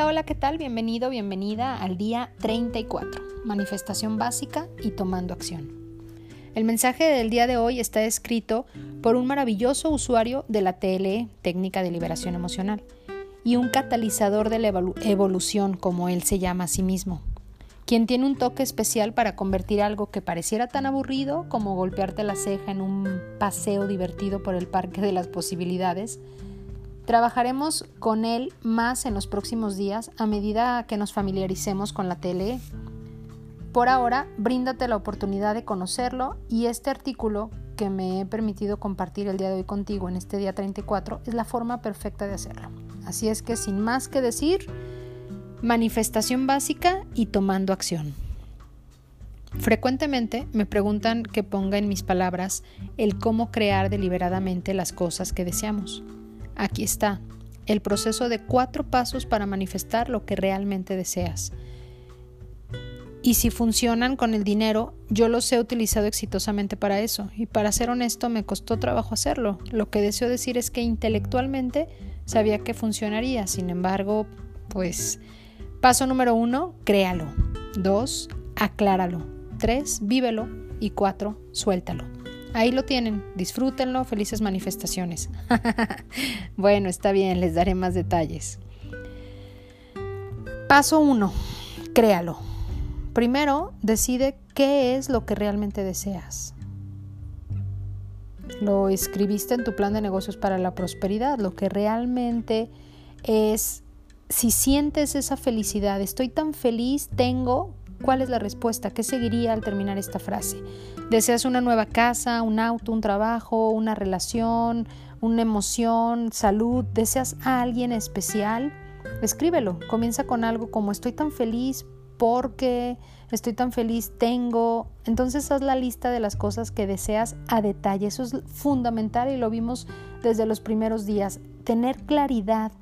Hola, hola, ¿qué tal? Bienvenido, bienvenida al día 34, manifestación básica y tomando acción. El mensaje del día de hoy está escrito por un maravilloso usuario de la TLE, técnica de liberación emocional, y un catalizador de la evolución, como él se llama a sí mismo, quien tiene un toque especial para convertir algo que pareciera tan aburrido como golpearte la ceja en un paseo divertido por el parque de las posibilidades, Trabajaremos con él más en los próximos días a medida que nos familiaricemos con la TLE. Por ahora, bríndate la oportunidad de conocerlo y este artículo que me he permitido compartir el día de hoy contigo en este día 34 es la forma perfecta de hacerlo. Así es que sin más que decir, manifestación básica y tomando acción. Frecuentemente me preguntan que ponga en mis palabras el cómo crear deliberadamente las cosas que deseamos. Aquí está, el proceso de cuatro pasos para manifestar lo que realmente deseas. Y si funcionan con el dinero, yo los he utilizado exitosamente para eso. Y para ser honesto, me costó trabajo hacerlo. Lo que deseo decir es que intelectualmente sabía que funcionaría. Sin embargo, pues, paso número uno, créalo. Dos, acláralo. Tres, vívelo. Y cuatro, suéltalo. Ahí lo tienen, disfrútenlo, felices manifestaciones. bueno, está bien, les daré más detalles. Paso 1. Créalo. Primero, decide qué es lo que realmente deseas. Lo escribiste en tu plan de negocios para la prosperidad, lo que realmente es, si sientes esa felicidad, estoy tan feliz, tengo, ¿cuál es la respuesta? ¿Qué seguiría al terminar esta frase? ¿Deseas una nueva casa, un auto, un trabajo, una relación, una emoción, salud? ¿Deseas a alguien especial? Escríbelo. Comienza con algo como estoy tan feliz porque estoy tan feliz, tengo. Entonces haz la lista de las cosas que deseas a detalle. Eso es fundamental y lo vimos desde los primeros días. Tener claridad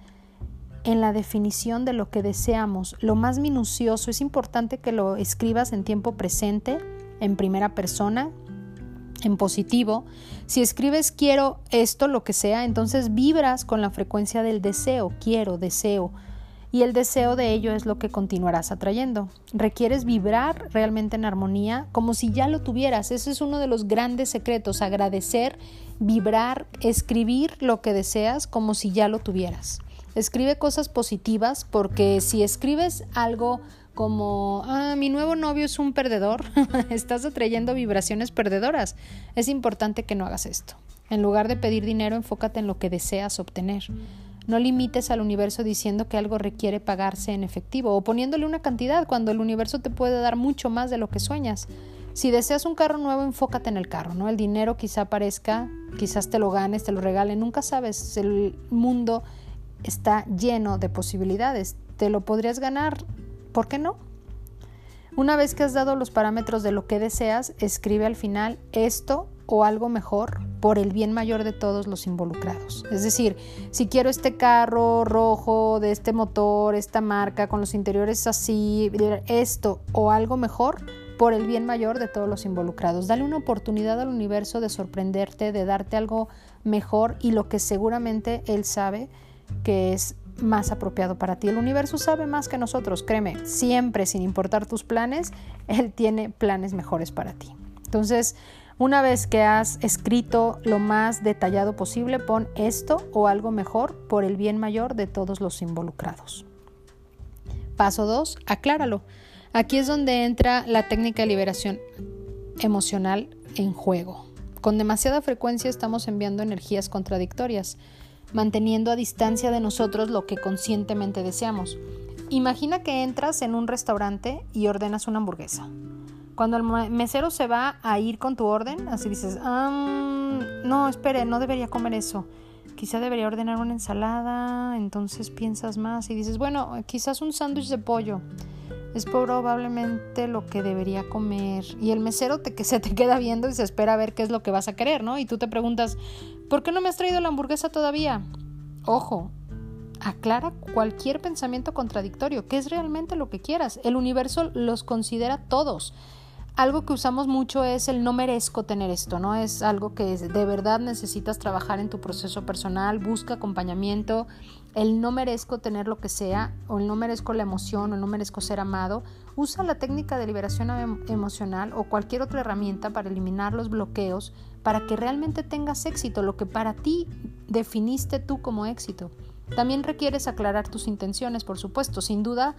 en la definición de lo que deseamos, lo más minucioso, es importante que lo escribas en tiempo presente en primera persona, en positivo. Si escribes quiero esto, lo que sea, entonces vibras con la frecuencia del deseo, quiero, deseo. Y el deseo de ello es lo que continuarás atrayendo. Requieres vibrar realmente en armonía como si ya lo tuvieras. Ese es uno de los grandes secretos, agradecer, vibrar, escribir lo que deseas como si ya lo tuvieras. Escribe cosas positivas porque si escribes algo como, ah, mi nuevo novio es un perdedor, estás atrayendo vibraciones perdedoras. Es importante que no hagas esto. En lugar de pedir dinero, enfócate en lo que deseas obtener. No limites al universo diciendo que algo requiere pagarse en efectivo o poniéndole una cantidad cuando el universo te puede dar mucho más de lo que sueñas. Si deseas un carro nuevo, enfócate en el carro, ¿no? El dinero quizá aparezca, quizás te lo ganes, te lo regalen, nunca sabes. El mundo está lleno de posibilidades. Te lo podrías ganar ¿Por qué no? Una vez que has dado los parámetros de lo que deseas, escribe al final esto o algo mejor por el bien mayor de todos los involucrados. Es decir, si quiero este carro rojo de este motor, esta marca, con los interiores así, esto o algo mejor por el bien mayor de todos los involucrados. Dale una oportunidad al universo de sorprenderte, de darte algo mejor y lo que seguramente él sabe que es más apropiado para ti. El universo sabe más que nosotros, créeme, siempre, sin importar tus planes, Él tiene planes mejores para ti. Entonces, una vez que has escrito lo más detallado posible, pon esto o algo mejor por el bien mayor de todos los involucrados. Paso 2, acláralo. Aquí es donde entra la técnica de liberación emocional en juego. Con demasiada frecuencia estamos enviando energías contradictorias manteniendo a distancia de nosotros lo que conscientemente deseamos. Imagina que entras en un restaurante y ordenas una hamburguesa. Cuando el mesero se va a ir con tu orden, así dices, no, espere, no debería comer eso. Quizá debería ordenar una ensalada, entonces piensas más y dices, bueno, quizás un sándwich de pollo es probablemente lo que debería comer. Y el mesero te, que se te queda viendo y se espera a ver qué es lo que vas a querer, ¿no? Y tú te preguntas, ¿por qué no me has traído la hamburguesa todavía? Ojo, aclara cualquier pensamiento contradictorio, qué es realmente lo que quieras. El universo los considera todos. Algo que usamos mucho es el no merezco tener esto, ¿no? Es algo que de verdad necesitas trabajar en tu proceso personal, busca acompañamiento, el no merezco tener lo que sea, o el no merezco la emoción, o no merezco ser amado. Usa la técnica de liberación em, emocional o cualquier otra herramienta para eliminar los bloqueos, para que realmente tengas éxito, lo que para ti definiste tú como éxito. También requieres aclarar tus intenciones, por supuesto. Sin duda,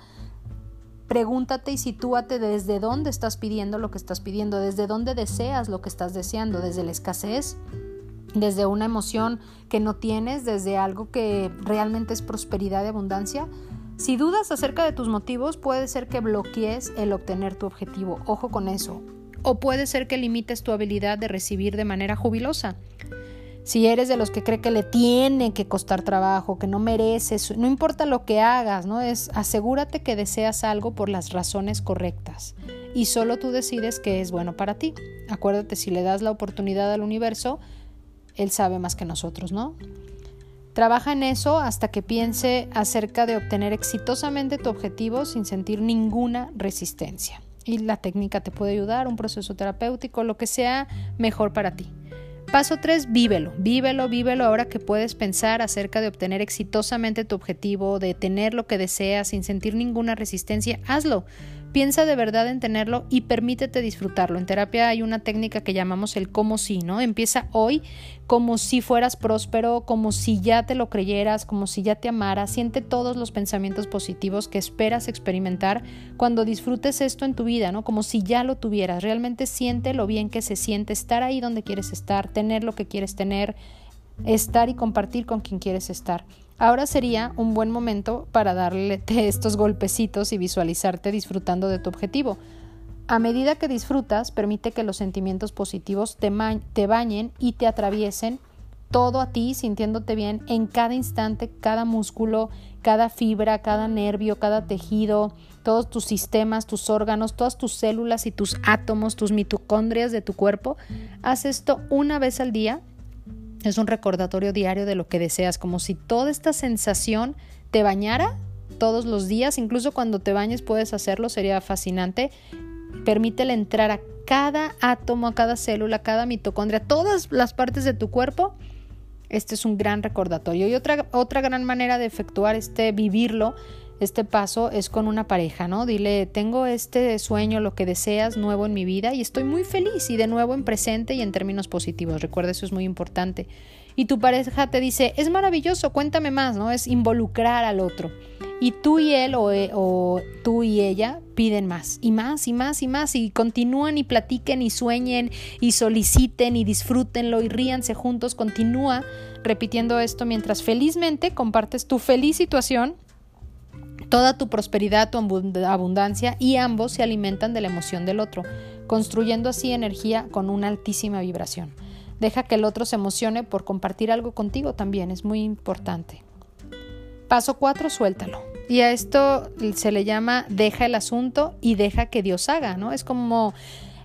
Pregúntate y sitúate desde dónde estás pidiendo lo que estás pidiendo, desde dónde deseas lo que estás deseando, desde la escasez, desde una emoción que no tienes, desde algo que realmente es prosperidad y abundancia. Si dudas acerca de tus motivos, puede ser que bloquees el obtener tu objetivo. Ojo con eso. O puede ser que limites tu habilidad de recibir de manera jubilosa. Si eres de los que cree que le tiene que costar trabajo, que no mereces, no importa lo que hagas, ¿no? Es asegúrate que deseas algo por las razones correctas y solo tú decides qué es bueno para ti. Acuérdate, si le das la oportunidad al universo, él sabe más que nosotros, ¿no? Trabaja en eso hasta que piense acerca de obtener exitosamente tu objetivo sin sentir ninguna resistencia. Y la técnica te puede ayudar, un proceso terapéutico, lo que sea mejor para ti. Paso 3, vívelo, vívelo, vívelo ahora que puedes pensar acerca de obtener exitosamente tu objetivo, de tener lo que deseas sin sentir ninguna resistencia, hazlo. Piensa de verdad en tenerlo y permítete disfrutarlo. En terapia hay una técnica que llamamos el como si, ¿no? Empieza hoy como si fueras próspero, como si ya te lo creyeras, como si ya te amaras. Siente todos los pensamientos positivos que esperas experimentar cuando disfrutes esto en tu vida, ¿no? Como si ya lo tuvieras. Realmente siente lo bien que se siente estar ahí donde quieres estar, tener lo que quieres tener, estar y compartir con quien quieres estar. Ahora sería un buen momento para darle estos golpecitos y visualizarte disfrutando de tu objetivo. A medida que disfrutas, permite que los sentimientos positivos te, te bañen y te atraviesen todo a ti, sintiéndote bien en cada instante, cada músculo, cada fibra, cada nervio, cada tejido, todos tus sistemas, tus órganos, todas tus células y tus átomos, tus mitocondrias de tu cuerpo. Haz esto una vez al día es un recordatorio diario de lo que deseas, como si toda esta sensación te bañara todos los días, incluso cuando te bañes puedes hacerlo, sería fascinante. Permítele entrar a cada átomo, a cada célula, a cada mitocondria, todas las partes de tu cuerpo. Este es un gran recordatorio. Y otra, otra gran manera de efectuar este, vivirlo, este paso es con una pareja, ¿no? Dile, tengo este sueño, lo que deseas, nuevo en mi vida y estoy muy feliz y de nuevo en presente y en términos positivos. Recuerda, eso es muy importante. Y tu pareja te dice, es maravilloso, cuéntame más, ¿no? Es involucrar al otro. Y tú y él o, e, o, tú y ella piden más y más y más y más y continúan y platiquen y sueñen y soliciten y disfrútenlo y ríanse juntos. Continúa repitiendo esto mientras felizmente compartes tu feliz situación toda tu prosperidad, tu abundancia y ambos se alimentan de la emoción del otro, construyendo así energía con una altísima vibración. Deja que el otro se emocione por compartir algo contigo también, es muy importante. Paso 4, suéltalo. Y a esto se le llama deja el asunto y deja que Dios haga, ¿no? Es como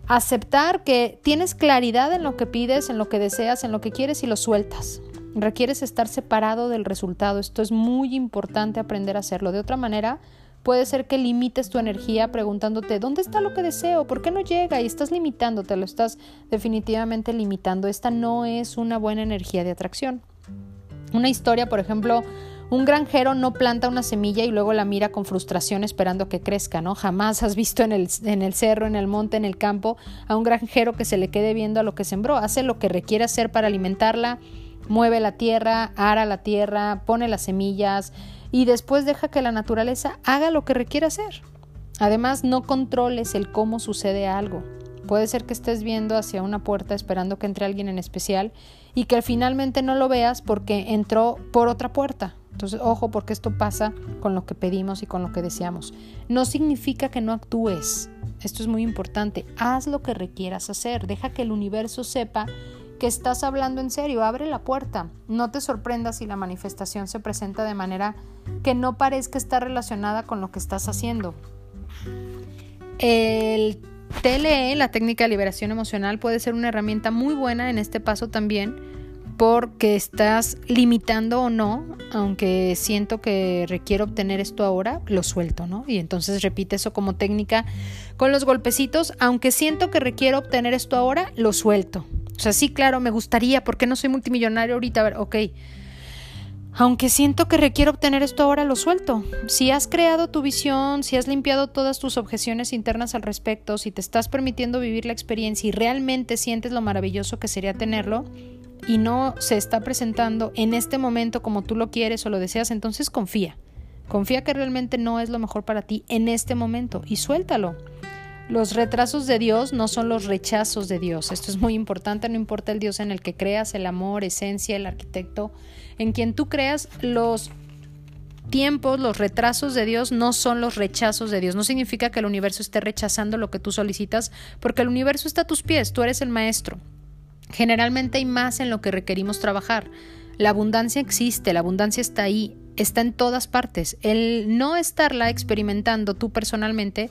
aceptar que tienes claridad en lo que pides, en lo que deseas, en lo que quieres y lo sueltas. Requieres estar separado del resultado. Esto es muy importante aprender a hacerlo. De otra manera, puede ser que limites tu energía preguntándote, ¿dónde está lo que deseo? ¿Por qué no llega? Y estás limitándote, lo estás definitivamente limitando. Esta no es una buena energía de atracción. Una historia, por ejemplo, un granjero no planta una semilla y luego la mira con frustración esperando que crezca, ¿no? Jamás has visto en el, en el, cerro, en el monte, en el campo a un granjero que se le quede viendo a lo que sembró. Hace lo que requiere hacer para alimentarla, mueve la tierra, ara la tierra, pone las semillas y después deja que la naturaleza haga lo que requiere hacer. Además, no controles el cómo sucede algo. Puede ser que estés viendo hacia una puerta esperando que entre alguien en especial y que finalmente no lo veas porque entró por otra puerta. Entonces, ojo, porque esto pasa con lo que pedimos y con lo que deseamos. No significa que no actúes. Esto es muy importante. Haz lo que requieras hacer. Deja que el universo sepa estás hablando en serio, abre la puerta. No te sorprendas si la manifestación se presenta de manera que no parezca estar relacionada con lo que estás haciendo. El TLE, la técnica de liberación emocional, puede ser una herramienta muy buena en este paso también porque estás limitando o no, aunque siento que requiero obtener esto ahora, lo suelto, ¿no? Y entonces repite eso como técnica con los golpecitos, aunque siento que requiero obtener esto ahora, lo suelto. O sea, sí, claro, me gustaría, porque no soy multimillonario ahorita? A ver, ok. Aunque siento que requiero obtener esto ahora, lo suelto. Si has creado tu visión, si has limpiado todas tus objeciones internas al respecto, si te estás permitiendo vivir la experiencia y realmente sientes lo maravilloso que sería tenerlo, y no se está presentando en este momento como tú lo quieres o lo deseas, entonces confía. Confía que realmente no es lo mejor para ti en este momento y suéltalo. Los retrasos de Dios no son los rechazos de Dios. Esto es muy importante, no importa el Dios en el que creas, el amor, esencia, el arquitecto, en quien tú creas, los tiempos, los retrasos de Dios no son los rechazos de Dios. No significa que el universo esté rechazando lo que tú solicitas, porque el universo está a tus pies, tú eres el maestro. Generalmente hay más en lo que requerimos trabajar. La abundancia existe, la abundancia está ahí, está en todas partes. El no estarla experimentando tú personalmente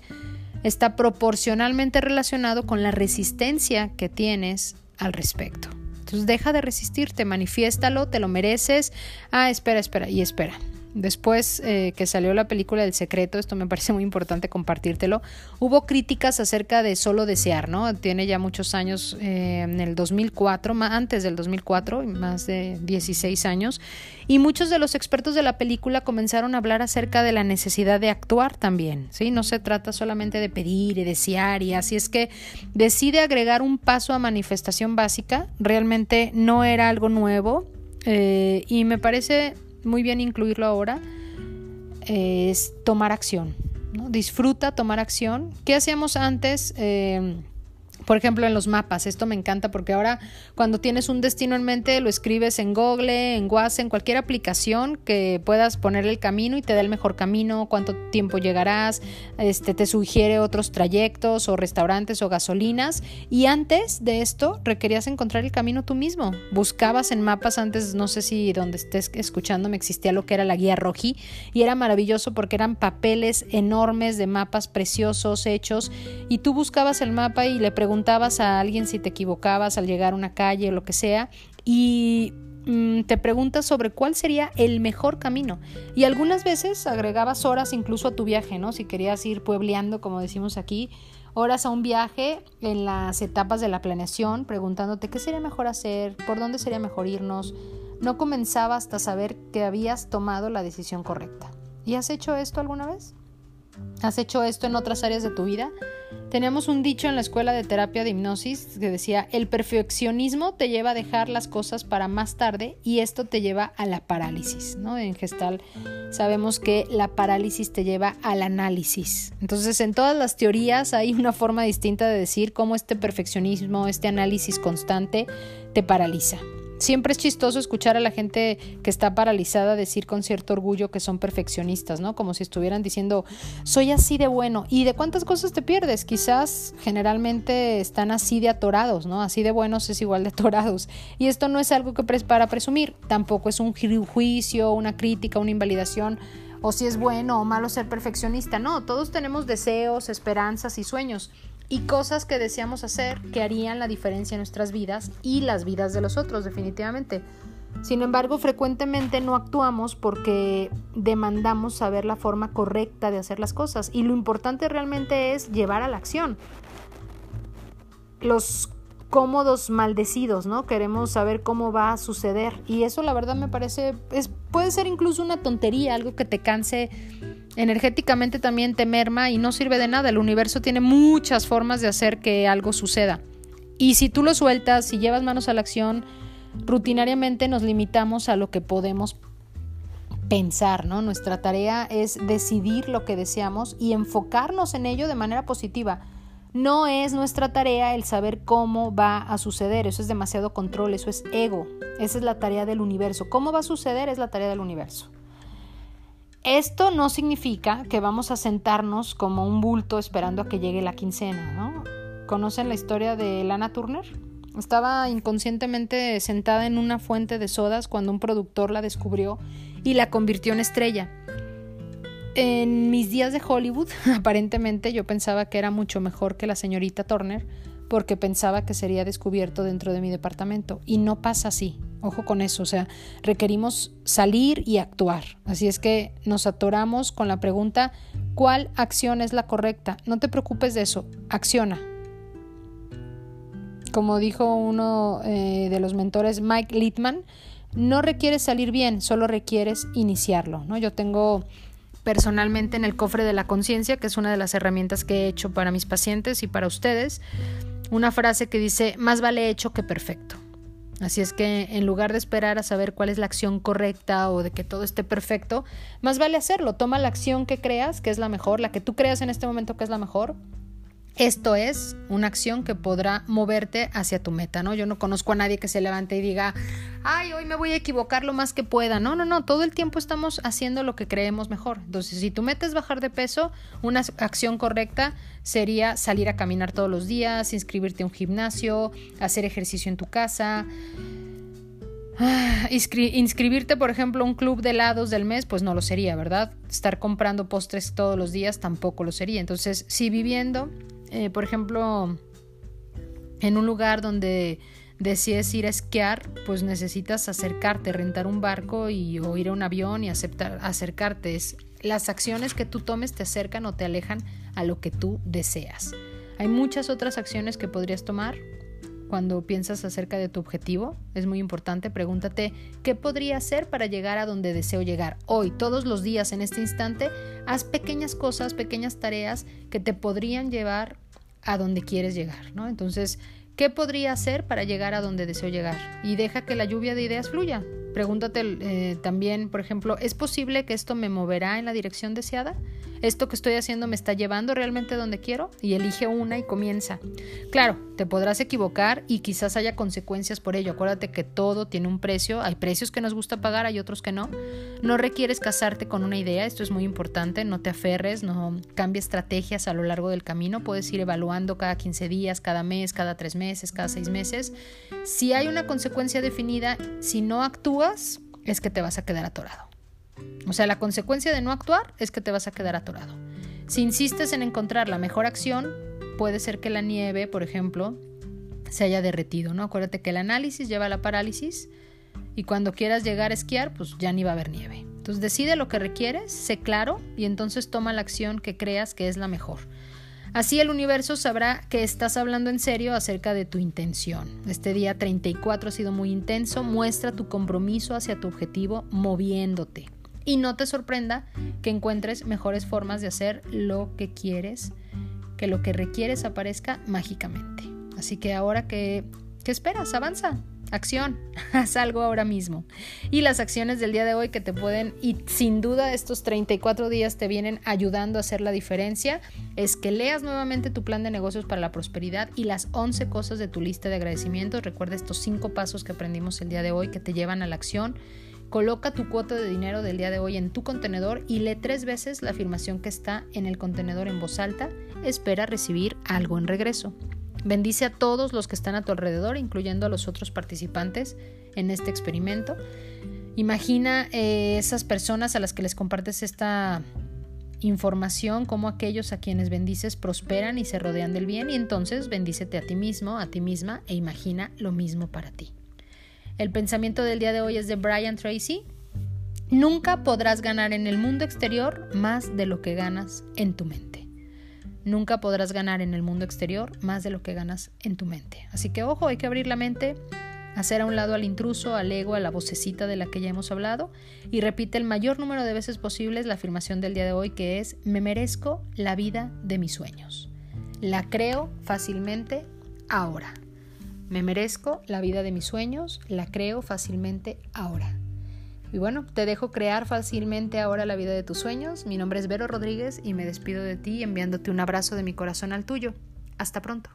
está proporcionalmente relacionado con la resistencia que tienes al respecto. Entonces deja de resistirte, manifiéstalo, te lo mereces. Ah, espera, espera y espera. Después eh, que salió la película del secreto, esto me parece muy importante compartírtelo, hubo críticas acerca de solo desear, ¿no? Tiene ya muchos años, eh, en el 2004, antes del 2004, más de 16 años, y muchos de los expertos de la película comenzaron a hablar acerca de la necesidad de actuar también, ¿sí? No se trata solamente de pedir y desear y así es que decide agregar un paso a manifestación básica, realmente no era algo nuevo eh, y me parece muy bien incluirlo ahora, es tomar acción. ¿no? Disfruta tomar acción. ¿Qué hacíamos antes? Eh, por ejemplo, en los mapas, esto me encanta porque ahora cuando tienes un destino en mente lo escribes en Google, en WhatsApp, en cualquier aplicación que puedas poner el camino y te da el mejor camino, cuánto tiempo llegarás, este te sugiere otros trayectos o restaurantes o gasolinas y antes de esto requerías encontrar el camino tú mismo. Buscabas en mapas antes, no sé si donde estés escuchándome existía lo que era la guía roji y era maravilloso porque eran papeles enormes de mapas preciosos hechos y tú buscabas el mapa y le preguntabas preguntabas a alguien si te equivocabas al llegar a una calle o lo que sea y mm, te preguntas sobre cuál sería el mejor camino. Y algunas veces agregabas horas incluso a tu viaje, ¿no? Si querías ir puebleando, como decimos aquí, horas a un viaje en las etapas de la planeación, preguntándote qué sería mejor hacer, por dónde sería mejor irnos. No comenzaba hasta saber que habías tomado la decisión correcta. ¿Y has hecho esto alguna vez? ¿Has hecho esto en otras áreas de tu vida? Teníamos un dicho en la escuela de terapia de hipnosis que decía, el perfeccionismo te lleva a dejar las cosas para más tarde y esto te lleva a la parálisis, ¿no? En gestal sabemos que la parálisis te lleva al análisis. Entonces, en todas las teorías hay una forma distinta de decir cómo este perfeccionismo, este análisis constante te paraliza. Siempre es chistoso escuchar a la gente que está paralizada decir con cierto orgullo que son perfeccionistas, ¿no? Como si estuvieran diciendo, soy así de bueno. ¿Y de cuántas cosas te pierdes? Quizás generalmente están así de atorados, ¿no? Así de buenos es igual de atorados. Y esto no es algo que para presumir, tampoco es un juicio, una crítica, una invalidación o si es bueno o malo ser perfeccionista. No, todos tenemos deseos, esperanzas y sueños y cosas que deseamos hacer que harían la diferencia en nuestras vidas y las vidas de los otros, definitivamente. Sin embargo, frecuentemente no actuamos porque demandamos saber la forma correcta de hacer las cosas y lo importante realmente es llevar a la acción. Los cómodos maldecidos, ¿no? Queremos saber cómo va a suceder y eso la verdad me parece es puede ser incluso una tontería, algo que te canse energéticamente también te merma y no sirve de nada. El universo tiene muchas formas de hacer que algo suceda. Y si tú lo sueltas, si llevas manos a la acción, rutinariamente nos limitamos a lo que podemos pensar, ¿no? Nuestra tarea es decidir lo que deseamos y enfocarnos en ello de manera positiva. No es nuestra tarea el saber cómo va a suceder, eso es demasiado control, eso es ego, esa es la tarea del universo. ¿Cómo va a suceder? Es la tarea del universo. Esto no significa que vamos a sentarnos como un bulto esperando a que llegue la quincena, ¿no? ¿Conocen la historia de Lana Turner? Estaba inconscientemente sentada en una fuente de sodas cuando un productor la descubrió y la convirtió en estrella. En mis días de Hollywood, aparentemente yo pensaba que era mucho mejor que la señorita Turner porque pensaba que sería descubierto dentro de mi departamento y no pasa así. Ojo con eso, o sea, requerimos salir y actuar. Así es que nos atoramos con la pregunta, ¿cuál acción es la correcta? No te preocupes de eso, acciona. Como dijo uno eh, de los mentores, Mike Littman, no requieres salir bien, solo requieres iniciarlo. ¿no? Yo tengo personalmente en el cofre de la conciencia, que es una de las herramientas que he hecho para mis pacientes y para ustedes, una frase que dice, más vale hecho que perfecto. Así es que en lugar de esperar a saber cuál es la acción correcta o de que todo esté perfecto, más vale hacerlo. Toma la acción que creas que es la mejor, la que tú creas en este momento que es la mejor, esto es una acción que podrá moverte hacia tu meta, ¿no? Yo no conozco a nadie que se levante y diga, ay, hoy me voy a equivocar lo más que pueda. No, no, no, todo el tiempo estamos haciendo lo que creemos mejor. Entonces, si tu meta es bajar de peso, una acción correcta sería salir a caminar todos los días, inscribirte a un gimnasio, hacer ejercicio en tu casa. Ah, inscribirte, por ejemplo, a un club de helados del mes, pues no lo sería, ¿verdad? Estar comprando postres todos los días tampoco lo sería. Entonces, si viviendo eh, por ejemplo, en un lugar donde decides ir a esquiar, pues necesitas acercarte, rentar un barco y, o ir a un avión y aceptar, acercarte. las acciones que tú tomes te acercan o te alejan a lo que tú deseas. Hay muchas otras acciones que podrías tomar cuando piensas acerca de tu objetivo. Es muy importante, pregúntate qué podría hacer para llegar a donde deseo llegar. Hoy, todos los días, en este instante, haz pequeñas cosas, pequeñas tareas que te podrían llevar a donde quieres llegar, ¿no? Entonces, ¿qué podría hacer para llegar a donde deseo llegar? Y deja que la lluvia de ideas fluya. Pregúntate eh, también, por ejemplo, ¿es posible que esto me moverá en la dirección deseada? ¿Esto que estoy haciendo me está llevando realmente donde quiero? Y elige una y comienza. Claro, te podrás equivocar y quizás haya consecuencias por ello. Acuérdate que todo tiene un precio. Hay precios que nos gusta pagar, hay otros que no. No requieres casarte con una idea, esto es muy importante. No te aferres, no cambies estrategias a lo largo del camino. Puedes ir evaluando cada 15 días, cada mes, cada 3 meses, cada 6 meses. Si hay una consecuencia definida, si no es que te vas a quedar atorado. O sea, la consecuencia de no actuar es que te vas a quedar atorado. Si insistes en encontrar la mejor acción, puede ser que la nieve, por ejemplo, se haya derretido, ¿no? Acuérdate que el análisis lleva a la parálisis y cuando quieras llegar a esquiar, pues ya ni va a haber nieve. Entonces decide lo que requieres, sé claro y entonces toma la acción que creas que es la mejor. Así el universo sabrá que estás hablando en serio acerca de tu intención. Este día 34 ha sido muy intenso, muestra tu compromiso hacia tu objetivo moviéndote. Y no te sorprenda que encuentres mejores formas de hacer lo que quieres, que lo que requieres aparezca mágicamente. Así que ahora que... ¿Qué esperas? Avanza. Acción, haz algo ahora mismo. Y las acciones del día de hoy que te pueden, y sin duda estos 34 días te vienen ayudando a hacer la diferencia, es que leas nuevamente tu plan de negocios para la prosperidad y las 11 cosas de tu lista de agradecimientos. Recuerda estos 5 pasos que aprendimos el día de hoy que te llevan a la acción Coloca tu cuota de dinero del día de hoy en tu contenedor y lee tres veces la afirmación que está en el contenedor en voz alta. Espera recibir algo en regreso. Bendice a todos los que están a tu alrededor, incluyendo a los otros participantes en este experimento. Imagina eh, esas personas a las que les compartes esta información, como aquellos a quienes bendices prosperan y se rodean del bien, y entonces bendícete a ti mismo, a ti misma, e imagina lo mismo para ti. El pensamiento del día de hoy es de Brian Tracy. Nunca podrás ganar en el mundo exterior más de lo que ganas en tu mente. Nunca podrás ganar en el mundo exterior más de lo que ganas en tu mente. Así que ojo, hay que abrir la mente, hacer a un lado al intruso, al ego, a la vocecita de la que ya hemos hablado y repite el mayor número de veces posibles la afirmación del día de hoy que es me merezco la vida de mis sueños. La creo fácilmente ahora. Me merezco la vida de mis sueños, la creo fácilmente ahora. Y bueno, te dejo crear fácilmente ahora la vida de tus sueños. Mi nombre es Vero Rodríguez y me despido de ti enviándote un abrazo de mi corazón al tuyo. Hasta pronto.